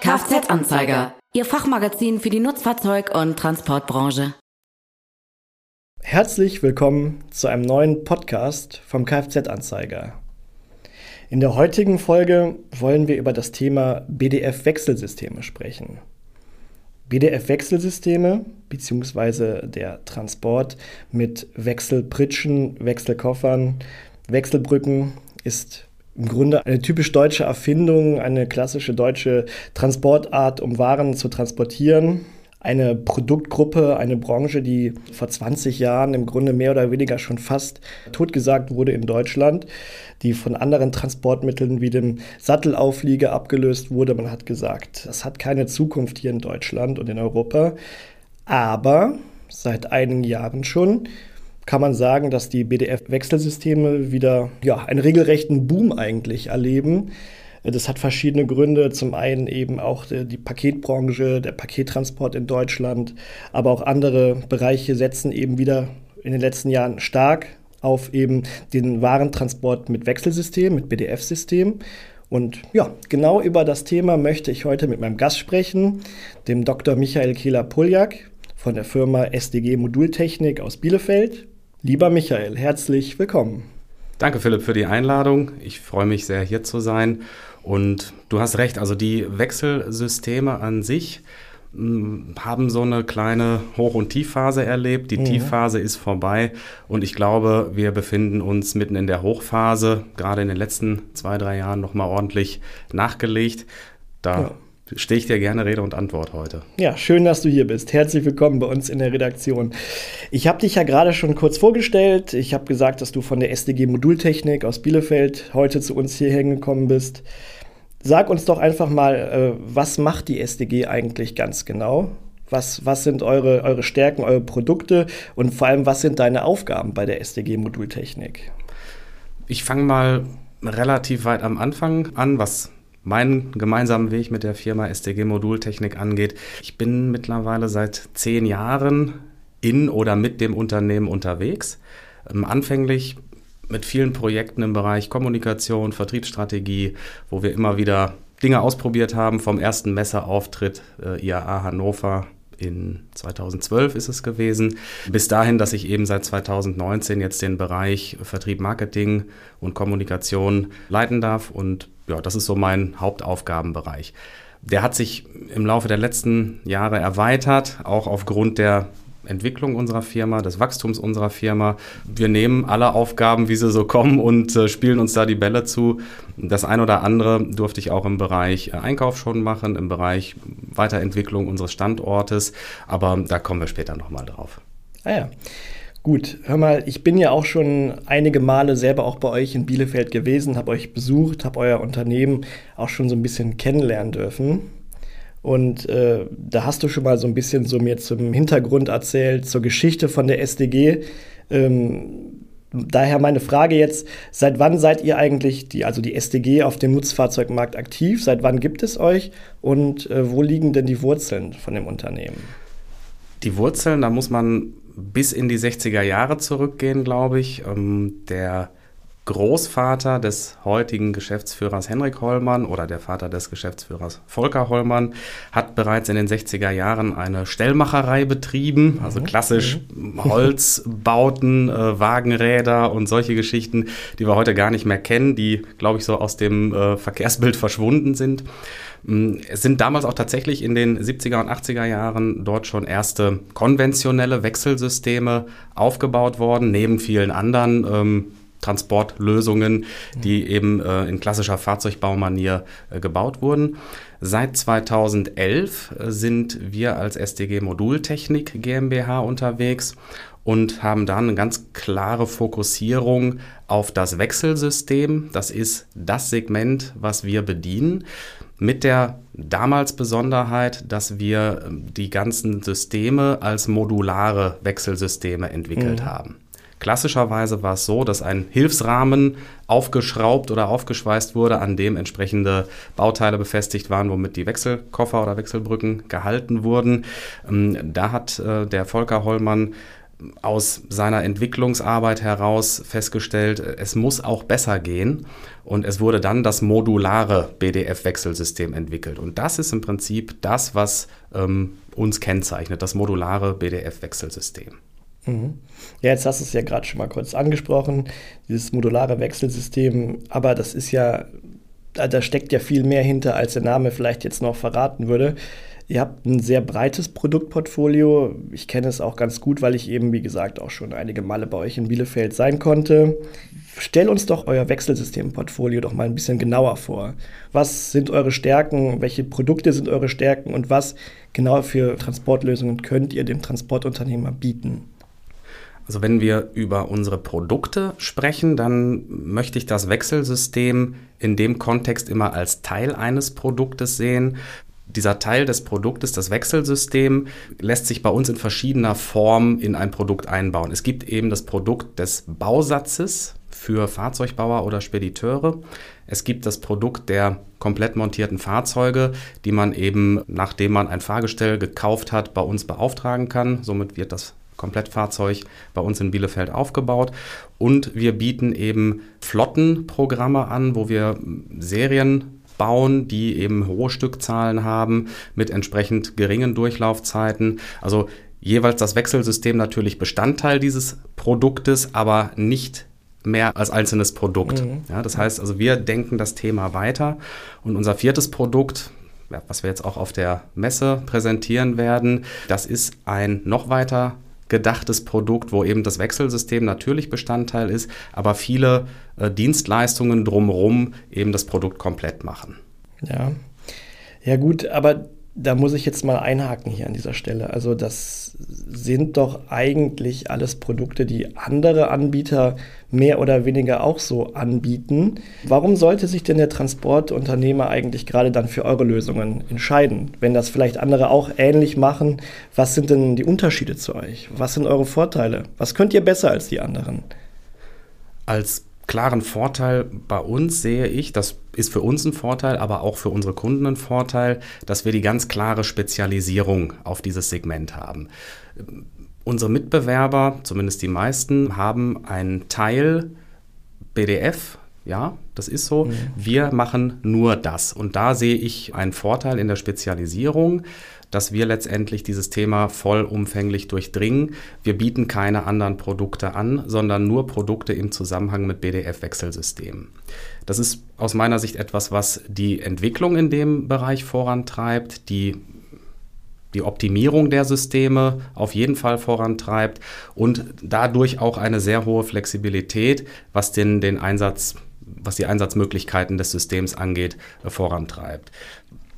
Kfz-Anzeiger, Ihr Fachmagazin für die Nutzfahrzeug- und Transportbranche. Herzlich willkommen zu einem neuen Podcast vom Kfz-Anzeiger. In der heutigen Folge wollen wir über das Thema BDF-Wechselsysteme sprechen. BDF-Wechselsysteme bzw. der Transport mit Wechselpritschen, Wechselkoffern, Wechselbrücken ist im Grunde eine typisch deutsche Erfindung, eine klassische deutsche Transportart, um Waren zu transportieren. Eine Produktgruppe, eine Branche, die vor 20 Jahren im Grunde mehr oder weniger schon fast totgesagt wurde in Deutschland, die von anderen Transportmitteln wie dem Sattelauflieger abgelöst wurde. Man hat gesagt, das hat keine Zukunft hier in Deutschland und in Europa. Aber seit einigen Jahren schon kann man sagen, dass die BDF-Wechselsysteme wieder ja, einen regelrechten Boom eigentlich erleben. Das hat verschiedene Gründe. Zum einen eben auch die Paketbranche, der Pakettransport in Deutschland, aber auch andere Bereiche setzen eben wieder in den letzten Jahren stark auf eben den Warentransport mit Wechselsystem, mit BDF-System. Und ja, genau über das Thema möchte ich heute mit meinem Gast sprechen, dem Dr. Michael Kehler-Puljak von der Firma SDG Modultechnik aus Bielefeld. Lieber Michael, herzlich willkommen. Danke Philipp für die Einladung. Ich freue mich sehr hier zu sein. Und du hast recht, also die Wechselsysteme an sich hm, haben so eine kleine Hoch- und Tiefphase erlebt. Die mhm. Tiefphase ist vorbei und ich glaube, wir befinden uns mitten in der Hochphase, gerade in den letzten zwei, drei Jahren nochmal ordentlich nachgelegt. Da ja stehe ich dir gerne Rede und Antwort heute. Ja, schön, dass du hier bist. Herzlich willkommen bei uns in der Redaktion. Ich habe dich ja gerade schon kurz vorgestellt. Ich habe gesagt, dass du von der SDG Modultechnik aus Bielefeld heute zu uns hierher gekommen bist. Sag uns doch einfach mal, äh, was macht die SDG eigentlich ganz genau? Was, was sind eure, eure Stärken, eure Produkte und vor allem, was sind deine Aufgaben bei der SDG Modultechnik? Ich fange mal relativ weit am Anfang an, was meinen gemeinsamen Weg mit der Firma SDG Modultechnik angeht. Ich bin mittlerweile seit zehn Jahren in oder mit dem Unternehmen unterwegs. Ähm, anfänglich mit vielen Projekten im Bereich Kommunikation, Vertriebsstrategie, wo wir immer wieder Dinge ausprobiert haben, vom ersten Messeauftritt äh, IAA Hannover in 2012 ist es gewesen, bis dahin, dass ich eben seit 2019 jetzt den Bereich Vertrieb, Marketing und Kommunikation leiten darf und ja, das ist so mein Hauptaufgabenbereich. Der hat sich im Laufe der letzten Jahre erweitert, auch aufgrund der Entwicklung unserer Firma, des Wachstums unserer Firma. Wir nehmen alle Aufgaben, wie sie so kommen und äh, spielen uns da die Bälle zu. Das ein oder andere durfte ich auch im Bereich äh, Einkauf schon machen, im Bereich Weiterentwicklung unseres Standortes, aber da kommen wir später nochmal drauf. Ah ja. Gut, hör mal, ich bin ja auch schon einige Male selber auch bei euch in Bielefeld gewesen, habe euch besucht, habe euer Unternehmen auch schon so ein bisschen kennenlernen dürfen. Und äh, da hast du schon mal so ein bisschen so mir zum Hintergrund erzählt, zur Geschichte von der SDG. Ähm, daher meine Frage jetzt, seit wann seid ihr eigentlich, die, also die SDG, auf dem Nutzfahrzeugmarkt aktiv? Seit wann gibt es euch und äh, wo liegen denn die Wurzeln von dem Unternehmen? Die Wurzeln, da muss man bis in die 60er Jahre zurückgehen, glaube ich. Ähm, der Großvater des heutigen Geschäftsführers Henrik Hollmann oder der Vater des Geschäftsführers Volker Hollmann hat bereits in den 60er Jahren eine Stellmacherei betrieben, also mhm. klassisch mhm. Holzbauten, äh, Wagenräder und solche Geschichten, die wir heute gar nicht mehr kennen, die, glaube ich, so aus dem äh, Verkehrsbild verschwunden sind. Mm, es sind damals auch tatsächlich in den 70er und 80er Jahren dort schon erste konventionelle Wechselsysteme aufgebaut worden, neben vielen anderen ähm, Transportlösungen, die eben äh, in klassischer Fahrzeugbaumanier äh, gebaut wurden. Seit 2011 sind wir als SDG Modultechnik GmbH unterwegs und haben dann eine ganz klare Fokussierung auf das Wechselsystem. Das ist das Segment, was wir bedienen mit der damals Besonderheit, dass wir ähm, die ganzen Systeme als modulare Wechselsysteme entwickelt mhm. haben. Klassischerweise war es so, dass ein Hilfsrahmen aufgeschraubt oder aufgeschweißt wurde, an dem entsprechende Bauteile befestigt waren, womit die Wechselkoffer oder Wechselbrücken gehalten wurden. Ähm, da hat äh, der Volker Hollmann aus seiner Entwicklungsarbeit heraus festgestellt, es muss auch besser gehen. Und es wurde dann das modulare BDF-Wechselsystem entwickelt. Und das ist im Prinzip das, was ähm, uns kennzeichnet, das modulare BDF-Wechselsystem. Mhm. Ja, jetzt hast du es ja gerade schon mal kurz angesprochen, dieses modulare Wechselsystem. Aber das ist ja, da steckt ja viel mehr hinter, als der Name vielleicht jetzt noch verraten würde. Ihr habt ein sehr breites Produktportfolio. Ich kenne es auch ganz gut, weil ich eben, wie gesagt, auch schon einige Male bei euch in Bielefeld sein konnte. Stell uns doch euer Wechselsystemportfolio doch mal ein bisschen genauer vor. Was sind eure Stärken? Welche Produkte sind eure Stärken? Und was genau für Transportlösungen könnt ihr dem Transportunternehmer bieten? Also wenn wir über unsere Produkte sprechen, dann möchte ich das Wechselsystem in dem Kontext immer als Teil eines Produktes sehen dieser Teil des Produktes, das Wechselsystem, lässt sich bei uns in verschiedener Form in ein Produkt einbauen. Es gibt eben das Produkt des Bausatzes für Fahrzeugbauer oder Spediteure. Es gibt das Produkt der komplett montierten Fahrzeuge, die man eben, nachdem man ein Fahrgestell gekauft hat, bei uns beauftragen kann. Somit wird das Komplettfahrzeug bei uns in Bielefeld aufgebaut. Und wir bieten eben Flottenprogramme an, wo wir Serien bauen, die eben hohe Stückzahlen haben mit entsprechend geringen Durchlaufzeiten. Also jeweils das Wechselsystem natürlich Bestandteil dieses Produktes, aber nicht mehr als einzelnes Produkt. Mhm. Ja, das heißt also, wir denken das Thema weiter und unser viertes Produkt, was wir jetzt auch auf der Messe präsentieren werden, das ist ein noch weiter gedachtes Produkt, wo eben das Wechselsystem natürlich Bestandteil ist, aber viele Dienstleistungen drumherum eben das Produkt komplett machen. Ja. Ja gut, aber da muss ich jetzt mal einhaken hier an dieser Stelle. Also das sind doch eigentlich alles Produkte, die andere Anbieter mehr oder weniger auch so anbieten. Warum sollte sich denn der Transportunternehmer eigentlich gerade dann für eure Lösungen entscheiden? Wenn das vielleicht andere auch ähnlich machen, was sind denn die Unterschiede zu euch? Was sind eure Vorteile? Was könnt ihr besser als die anderen? Als klaren Vorteil bei uns sehe ich, das ist für uns ein Vorteil, aber auch für unsere Kunden ein Vorteil, dass wir die ganz klare Spezialisierung auf dieses Segment haben. Unsere Mitbewerber, zumindest die meisten, haben einen Teil BDF, ja, das ist so. Mhm. Wir machen nur das. Und da sehe ich einen Vorteil in der Spezialisierung dass wir letztendlich dieses Thema vollumfänglich durchdringen. Wir bieten keine anderen Produkte an, sondern nur Produkte im Zusammenhang mit BDF-Wechselsystemen. Das ist aus meiner Sicht etwas, was die Entwicklung in dem Bereich vorantreibt, die die Optimierung der Systeme auf jeden Fall vorantreibt und dadurch auch eine sehr hohe Flexibilität, was den, den Einsatz, was die Einsatzmöglichkeiten des Systems angeht, vorantreibt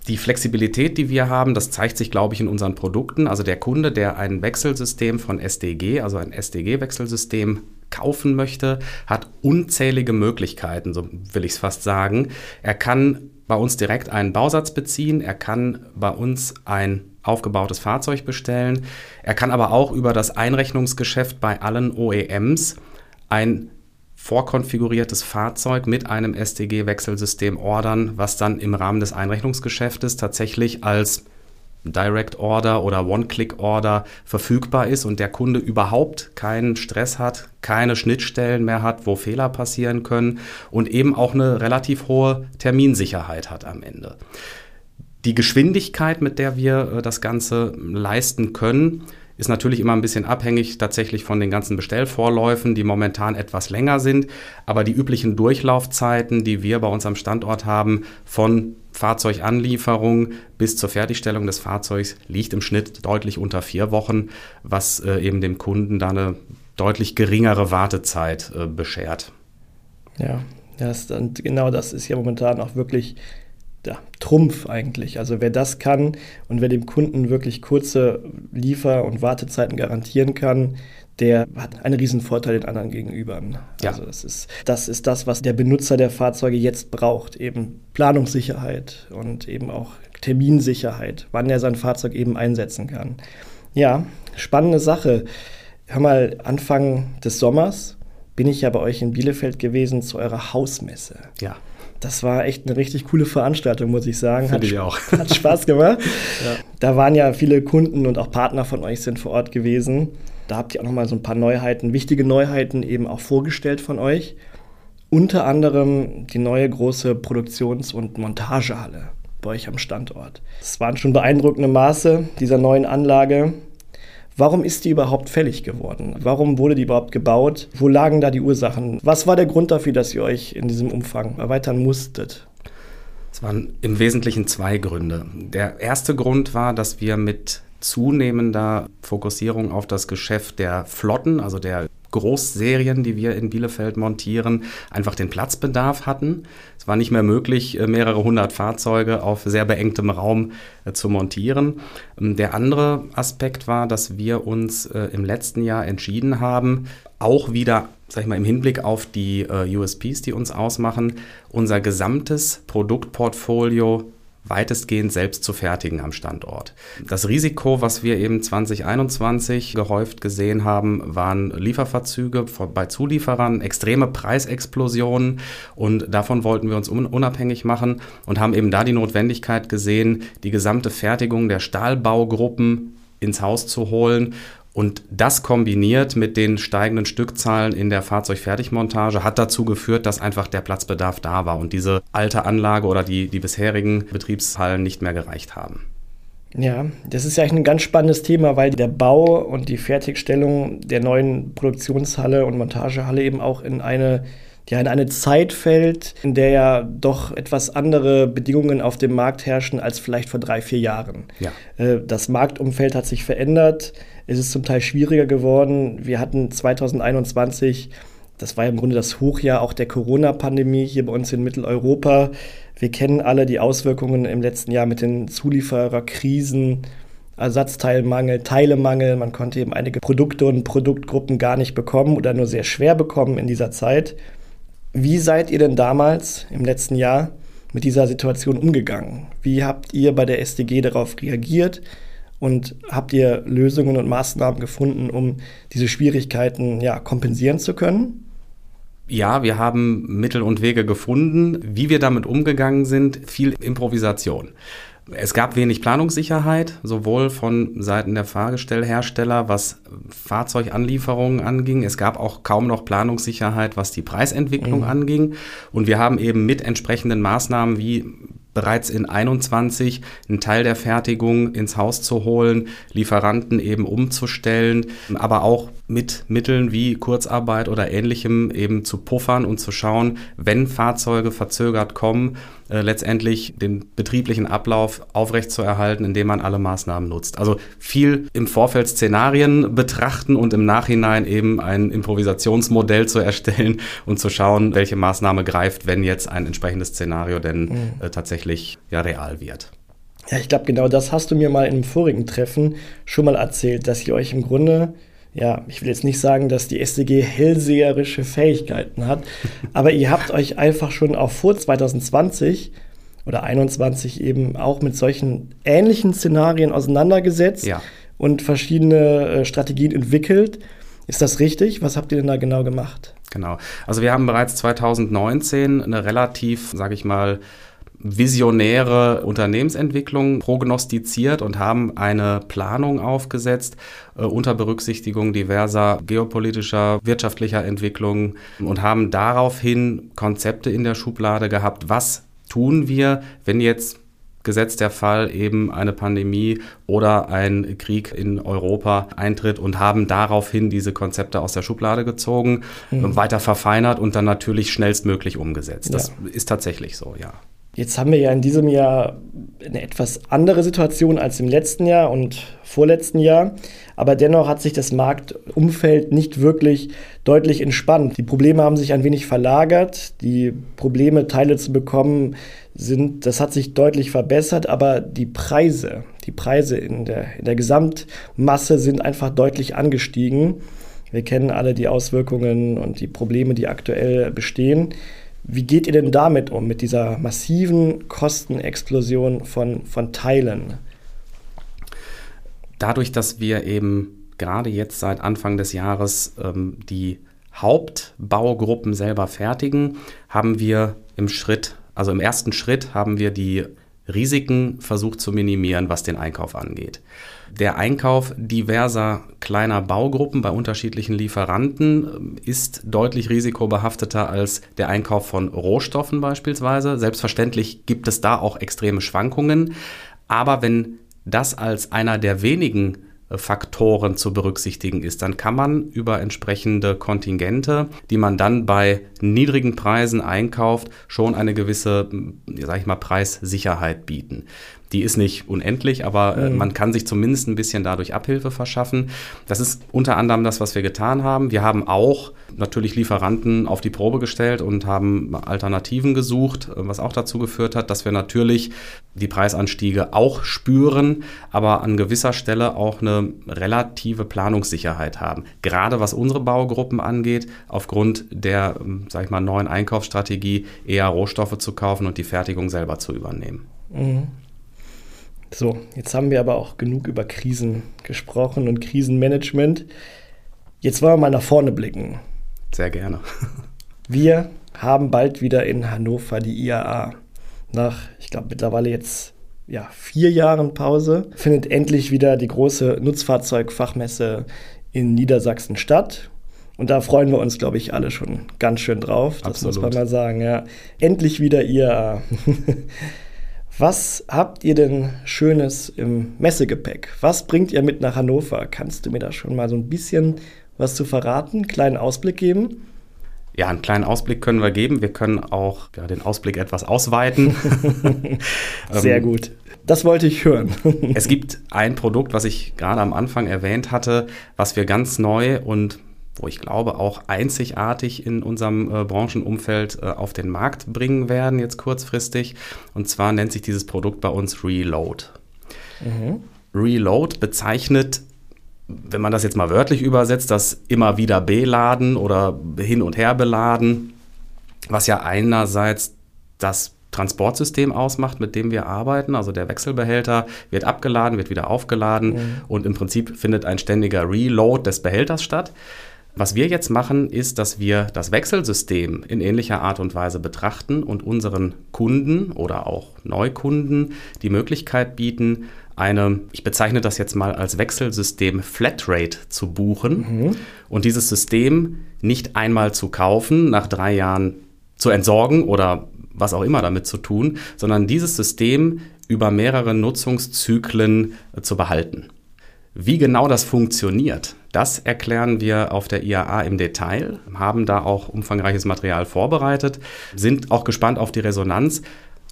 die Flexibilität, die wir haben, das zeigt sich, glaube ich, in unseren Produkten. Also der Kunde, der ein Wechselsystem von SDG, also ein SDG-Wechselsystem kaufen möchte, hat unzählige Möglichkeiten, so will ich es fast sagen. Er kann bei uns direkt einen Bausatz beziehen, er kann bei uns ein aufgebautes Fahrzeug bestellen, er kann aber auch über das Einrechnungsgeschäft bei allen OEMs ein vorkonfiguriertes Fahrzeug mit einem SDG-Wechselsystem ordern, was dann im Rahmen des Einrechnungsgeschäftes tatsächlich als Direct Order oder One-Click-Order verfügbar ist und der Kunde überhaupt keinen Stress hat, keine Schnittstellen mehr hat, wo Fehler passieren können und eben auch eine relativ hohe Terminsicherheit hat am Ende. Die Geschwindigkeit, mit der wir äh, das Ganze leisten können, ist natürlich immer ein bisschen abhängig tatsächlich von den ganzen Bestellvorläufen, die momentan etwas länger sind. Aber die üblichen Durchlaufzeiten, die wir bei uns am Standort haben, von Fahrzeuganlieferung bis zur Fertigstellung des Fahrzeugs, liegt im Schnitt deutlich unter vier Wochen, was äh, eben dem Kunden da eine deutlich geringere Wartezeit äh, beschert. Ja, das, und genau das ist ja momentan auch wirklich ja, Trumpf eigentlich. Also wer das kann und wer dem Kunden wirklich kurze Liefer- und Wartezeiten garantieren kann, der hat einen riesen Vorteil den anderen gegenüber. Ja. Also das ist, das ist das, was der Benutzer der Fahrzeuge jetzt braucht. Eben Planungssicherheit und eben auch Terminsicherheit, wann er sein Fahrzeug eben einsetzen kann. Ja, spannende Sache. Hör mal, Anfang des Sommers bin ich ja bei euch in Bielefeld gewesen zu eurer Hausmesse. Ja. Das war echt eine richtig coole Veranstaltung, muss ich sagen. Finde ich auch. Hat Spaß gemacht. ja. Da waren ja viele Kunden und auch Partner von euch sind vor Ort gewesen. Da habt ihr auch nochmal so ein paar Neuheiten, wichtige Neuheiten eben auch vorgestellt von euch. Unter anderem die neue große Produktions- und Montagehalle bei euch am Standort. Es waren schon beeindruckende Maße dieser neuen Anlage. Warum ist die überhaupt fällig geworden? Warum wurde die überhaupt gebaut? Wo lagen da die Ursachen? Was war der Grund dafür, dass ihr euch in diesem Umfang erweitern musstet? Es waren im Wesentlichen zwei Gründe. Der erste Grund war, dass wir mit zunehmender Fokussierung auf das Geschäft der Flotten, also der Großserien, die wir in Bielefeld montieren, einfach den Platzbedarf hatten. Es war nicht mehr möglich, äh, mehrere hundert Fahrzeuge auf sehr beengtem Raum äh, zu montieren. Ähm, der andere Aspekt war, dass wir uns äh, im letzten Jahr entschieden haben, auch wieder, sag ich mal, im Hinblick auf die USPs, die uns ausmachen, unser gesamtes Produktportfolio weitestgehend selbst zu fertigen am Standort. Das Risiko, was wir eben 2021 gehäuft gesehen haben, waren Lieferverzüge bei Zulieferern, extreme Preisexplosionen und davon wollten wir uns unabhängig machen und haben eben da die Notwendigkeit gesehen, die gesamte Fertigung der Stahlbaugruppen ins Haus zu holen und das kombiniert mit den steigenden Stückzahlen in der Fahrzeugfertigmontage hat dazu geführt, dass einfach der Platzbedarf da war und diese alte Anlage oder die, die bisherigen Betriebshallen nicht mehr gereicht haben. Ja, das ist ja eigentlich ein ganz spannendes Thema, weil der Bau und die Fertigstellung der neuen Produktionshalle und Montagehalle eben auch in eine ja in eine Zeit fällt, in der ja doch etwas andere Bedingungen auf dem Markt herrschen als vielleicht vor drei, vier Jahren. Ja. Äh, das Marktumfeld hat sich verändert, es ist zum Teil schwieriger geworden. Wir hatten 2021, das war ja im Grunde das Hochjahr auch der Corona-Pandemie hier bei uns in Mitteleuropa. Wir kennen alle die Auswirkungen im letzten Jahr mit den Zuliefererkrisen, Ersatzteilmangel, Teilemangel. Man konnte eben einige Produkte und Produktgruppen gar nicht bekommen oder nur sehr schwer bekommen in dieser Zeit. Wie seid ihr denn damals im letzten Jahr mit dieser Situation umgegangen? Wie habt ihr bei der SDG darauf reagiert? Und habt ihr Lösungen und Maßnahmen gefunden, um diese Schwierigkeiten ja, kompensieren zu können? Ja, wir haben Mittel und Wege gefunden. Wie wir damit umgegangen sind, viel Improvisation. Es gab wenig Planungssicherheit, sowohl von Seiten der Fahrgestellhersteller, was Fahrzeuganlieferungen anging. Es gab auch kaum noch Planungssicherheit, was die Preisentwicklung mhm. anging. Und wir haben eben mit entsprechenden Maßnahmen wie bereits in 21 einen Teil der Fertigung ins Haus zu holen, Lieferanten eben umzustellen, aber auch mit Mitteln wie Kurzarbeit oder ähnlichem eben zu puffern und zu schauen, wenn Fahrzeuge verzögert kommen, äh, letztendlich den betrieblichen Ablauf aufrechtzuerhalten, indem man alle Maßnahmen nutzt. Also viel im Vorfeld Szenarien betrachten und im Nachhinein eben ein Improvisationsmodell zu erstellen und zu schauen, welche Maßnahme greift, wenn jetzt ein entsprechendes Szenario denn mhm. äh, tatsächlich ja real wird. Ja, ich glaube, genau das hast du mir mal in einem vorigen Treffen schon mal erzählt, dass ihr euch im Grunde ja, ich will jetzt nicht sagen, dass die SDG hellseherische Fähigkeiten hat, aber ihr habt euch einfach schon auch vor 2020 oder 2021 eben auch mit solchen ähnlichen Szenarien auseinandergesetzt ja. und verschiedene äh, Strategien entwickelt. Ist das richtig? Was habt ihr denn da genau gemacht? Genau. Also wir haben bereits 2019 eine relativ, sage ich mal, visionäre Unternehmensentwicklung prognostiziert und haben eine Planung aufgesetzt äh, unter Berücksichtigung diverser geopolitischer, wirtschaftlicher Entwicklungen und haben daraufhin Konzepte in der Schublade gehabt, was tun wir, wenn jetzt gesetzt der Fall eben eine Pandemie oder ein Krieg in Europa eintritt und haben daraufhin diese Konzepte aus der Schublade gezogen, mhm. weiter verfeinert und dann natürlich schnellstmöglich umgesetzt. Das ja. ist tatsächlich so, ja. Jetzt haben wir ja in diesem Jahr eine etwas andere Situation als im letzten Jahr und vorletzten Jahr. Aber dennoch hat sich das Marktumfeld nicht wirklich deutlich entspannt. Die Probleme haben sich ein wenig verlagert. Die Probleme, Teile zu bekommen, sind, das hat sich deutlich verbessert. Aber die Preise, die Preise in der, in der Gesamtmasse sind einfach deutlich angestiegen. Wir kennen alle die Auswirkungen und die Probleme, die aktuell bestehen. Wie geht ihr denn damit um, mit dieser massiven Kostenexplosion von, von Teilen? Dadurch, dass wir eben gerade jetzt seit Anfang des Jahres ähm, die Hauptbaugruppen selber fertigen, haben wir im Schritt, also im ersten Schritt haben wir die Risiken versucht zu minimieren, was den Einkauf angeht. Der Einkauf diverser kleiner Baugruppen bei unterschiedlichen Lieferanten äh, ist deutlich risikobehafteter als der Einkauf von Rohstoffen beispielsweise. Selbstverständlich gibt es da auch extreme Schwankungen, aber wenn das als einer der wenigen Faktoren zu berücksichtigen ist, dann kann man über entsprechende Kontingente, die man dann bei niedrigen Preisen einkauft, schon eine gewisse, sag ich mal, Preissicherheit bieten. Die ist nicht unendlich, aber äh, mhm. man kann sich zumindest ein bisschen dadurch Abhilfe verschaffen. Das ist unter anderem das, was wir getan haben. Wir haben auch natürlich Lieferanten auf die Probe gestellt und haben Alternativen gesucht, was auch dazu geführt hat, dass wir natürlich die Preisanstiege auch spüren, aber an gewisser Stelle auch eine relative Planungssicherheit haben. Gerade was unsere Baugruppen angeht, aufgrund der, sag ich mal, neuen Einkaufsstrategie eher Rohstoffe zu kaufen und die Fertigung selber zu übernehmen. Mhm. So, jetzt haben wir aber auch genug über Krisen gesprochen und Krisenmanagement. Jetzt wollen wir mal nach vorne blicken. Sehr gerne. wir haben bald wieder in Hannover die IAA. Nach, ich glaube, mittlerweile jetzt ja, vier Jahren Pause findet endlich wieder die große Nutzfahrzeugfachmesse in Niedersachsen statt. Und da freuen wir uns, glaube ich, alle schon ganz schön drauf. Das Absolut. muss man mal sagen. Ja. Endlich wieder IAA. Was habt ihr denn Schönes im Messegepäck? Was bringt ihr mit nach Hannover? Kannst du mir da schon mal so ein bisschen was zu verraten, einen kleinen Ausblick geben? Ja, einen kleinen Ausblick können wir geben. Wir können auch ja, den Ausblick etwas ausweiten. Sehr ähm, gut. Das wollte ich hören. es gibt ein Produkt, was ich gerade am Anfang erwähnt hatte, was wir ganz neu und wo ich glaube, auch einzigartig in unserem äh, Branchenumfeld äh, auf den Markt bringen werden, jetzt kurzfristig. Und zwar nennt sich dieses Produkt bei uns Reload. Mhm. Reload bezeichnet, wenn man das jetzt mal wörtlich übersetzt, das immer wieder beladen oder hin und her beladen, was ja einerseits das Transportsystem ausmacht, mit dem wir arbeiten. Also der Wechselbehälter wird abgeladen, wird wieder aufgeladen mhm. und im Prinzip findet ein ständiger Reload des Behälters statt. Was wir jetzt machen, ist, dass wir das Wechselsystem in ähnlicher Art und Weise betrachten und unseren Kunden oder auch Neukunden die Möglichkeit bieten, eine, ich bezeichne das jetzt mal als Wechselsystem Flatrate zu buchen mhm. und dieses System nicht einmal zu kaufen, nach drei Jahren zu entsorgen oder was auch immer damit zu tun, sondern dieses System über mehrere Nutzungszyklen zu behalten. Wie genau das funktioniert, das erklären wir auf der IAA im Detail, haben da auch umfangreiches Material vorbereitet, sind auch gespannt auf die Resonanz.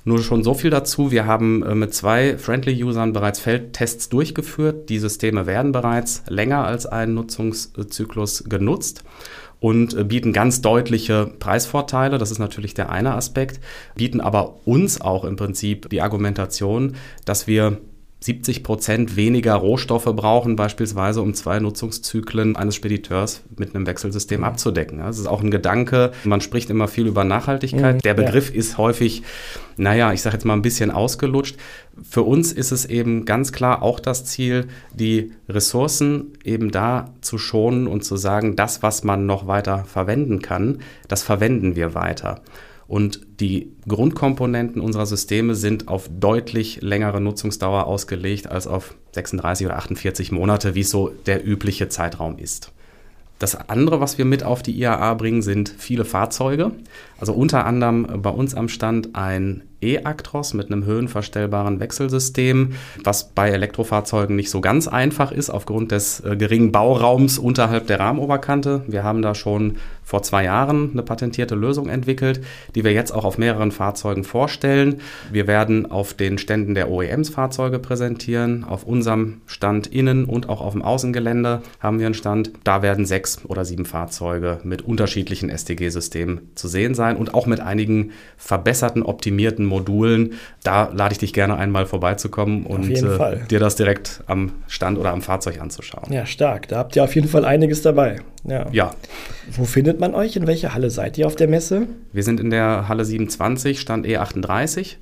Nur schon so viel dazu. Wir haben äh, mit zwei Friendly-Usern bereits Feldtests durchgeführt. Die Systeme werden bereits länger als einen Nutzungszyklus genutzt und äh, bieten ganz deutliche Preisvorteile. Das ist natürlich der eine Aspekt, bieten aber uns auch im Prinzip die Argumentation, dass wir 70 Prozent weniger Rohstoffe brauchen, beispielsweise um zwei Nutzungszyklen eines Spediteurs mit einem Wechselsystem mhm. abzudecken. Das ist auch ein Gedanke. Man spricht immer viel über Nachhaltigkeit. Mhm, Der Begriff ja. ist häufig, naja, ich sage jetzt mal ein bisschen ausgelutscht. Für uns ist es eben ganz klar auch das Ziel, die Ressourcen eben da zu schonen und zu sagen, das, was man noch weiter verwenden kann, das verwenden wir weiter. Und die Grundkomponenten unserer Systeme sind auf deutlich längere Nutzungsdauer ausgelegt als auf 36 oder 48 Monate, wie es so der übliche Zeitraum ist. Das andere, was wir mit auf die IAA bringen, sind viele Fahrzeuge. Also unter anderem bei uns am Stand ein E-Actros mit einem höhenverstellbaren Wechselsystem, was bei Elektrofahrzeugen nicht so ganz einfach ist aufgrund des äh, geringen Bauraums unterhalb der Rahmenoberkante. Wir haben da schon vor zwei Jahren eine patentierte Lösung entwickelt, die wir jetzt auch auf mehreren Fahrzeugen vorstellen. Wir werden auf den Ständen der OEMs Fahrzeuge präsentieren. Auf unserem Stand innen und auch auf dem Außengelände haben wir einen Stand. Da werden sechs oder sieben Fahrzeuge mit unterschiedlichen SDG-Systemen zu sehen sein und auch mit einigen verbesserten, optimierten Modulen. Da lade ich dich gerne einmal vorbeizukommen und äh, dir das direkt am Stand oder am Fahrzeug anzuschauen. Ja, stark. Da habt ihr auf jeden Fall einiges dabei. Ja. ja. Wo findet man euch? In welcher Halle seid ihr auf der Messe? Wir sind in der Halle 27, Stand E38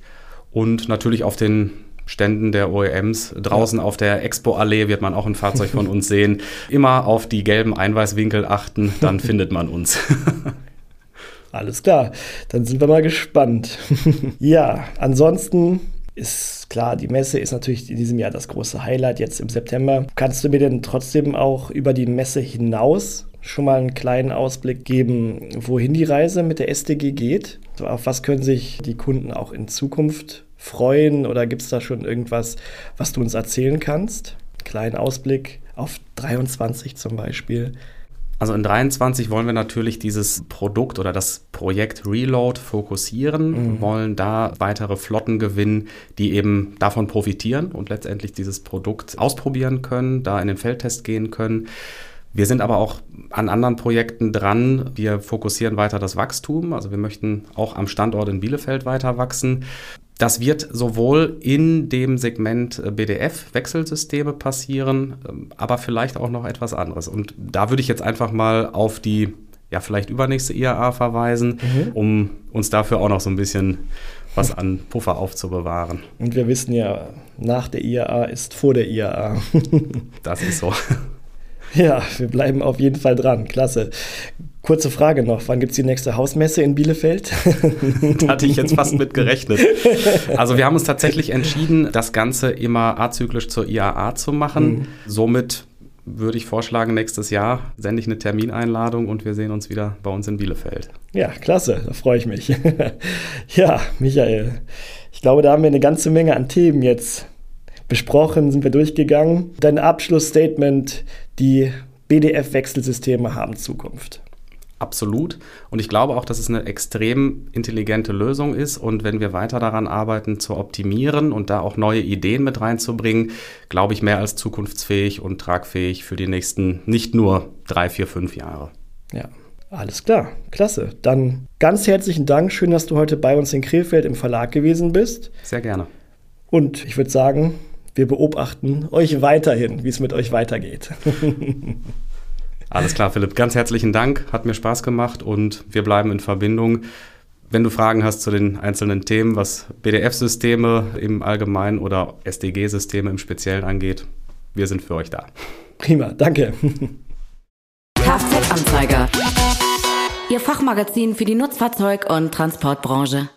und natürlich auf den Ständen der OEMs. Draußen ja. auf der Expo-Allee wird man auch ein Fahrzeug von uns sehen. Immer auf die gelben Einweiswinkel achten, dann findet man uns. Alles klar, dann sind wir mal gespannt. ja, ansonsten ist klar, die Messe ist natürlich in diesem Jahr das große Highlight jetzt im September. Kannst du mir denn trotzdem auch über die Messe hinaus schon mal einen kleinen Ausblick geben, wohin die Reise mit der SDG geht? Auf was können sich die Kunden auch in Zukunft freuen oder gibt es da schon irgendwas, was du uns erzählen kannst? Kleinen Ausblick auf 23 zum Beispiel. Also in 23 wollen wir natürlich dieses Produkt oder das Projekt Reload fokussieren, mhm. wollen da weitere Flotten gewinnen, die eben davon profitieren und letztendlich dieses Produkt ausprobieren können, da in den Feldtest gehen können. Wir sind aber auch an anderen Projekten dran. Wir fokussieren weiter das Wachstum. Also wir möchten auch am Standort in Bielefeld weiter wachsen. Das wird sowohl in dem Segment äh, BDF-Wechselsysteme passieren, ähm, aber vielleicht auch noch etwas anderes. Und da würde ich jetzt einfach mal auf die ja, vielleicht übernächste IAA verweisen, mhm. um uns dafür auch noch so ein bisschen was an Puffer aufzubewahren. Und wir wissen ja, nach der IAA ist vor der IAA. das ist so. Ja, wir bleiben auf jeden Fall dran. Klasse. Kurze Frage noch, wann gibt es die nächste Hausmesse in Bielefeld? da hatte ich jetzt fast mit gerechnet. Also wir haben uns tatsächlich entschieden, das Ganze immer azyklisch zur IAA zu machen. Mhm. Somit würde ich vorschlagen, nächstes Jahr sende ich eine Termineinladung und wir sehen uns wieder bei uns in Bielefeld. Ja, klasse, da freue ich mich. ja, Michael, ich glaube, da haben wir eine ganze Menge an Themen jetzt besprochen, sind wir durchgegangen. Dein Abschlussstatement, die BDF-Wechselsysteme haben Zukunft. Absolut. Und ich glaube auch, dass es eine extrem intelligente Lösung ist. Und wenn wir weiter daran arbeiten, zu optimieren und da auch neue Ideen mit reinzubringen, glaube ich, mehr als zukunftsfähig und tragfähig für die nächsten nicht nur drei, vier, fünf Jahre. Ja, alles klar, klasse. Dann ganz herzlichen Dank. Schön, dass du heute bei uns in Krefeld im Verlag gewesen bist. Sehr gerne. Und ich würde sagen, wir beobachten euch weiterhin, wie es mit euch weitergeht. Alles klar, Philipp. Ganz herzlichen Dank. Hat mir Spaß gemacht und wir bleiben in Verbindung. Wenn du Fragen hast zu den einzelnen Themen, was BDF-Systeme im Allgemeinen oder SDG-Systeme im Speziellen angeht, wir sind für euch da. Prima, danke. Kfz-Anzeiger. Ihr Fachmagazin für die Nutzfahrzeug- und Transportbranche.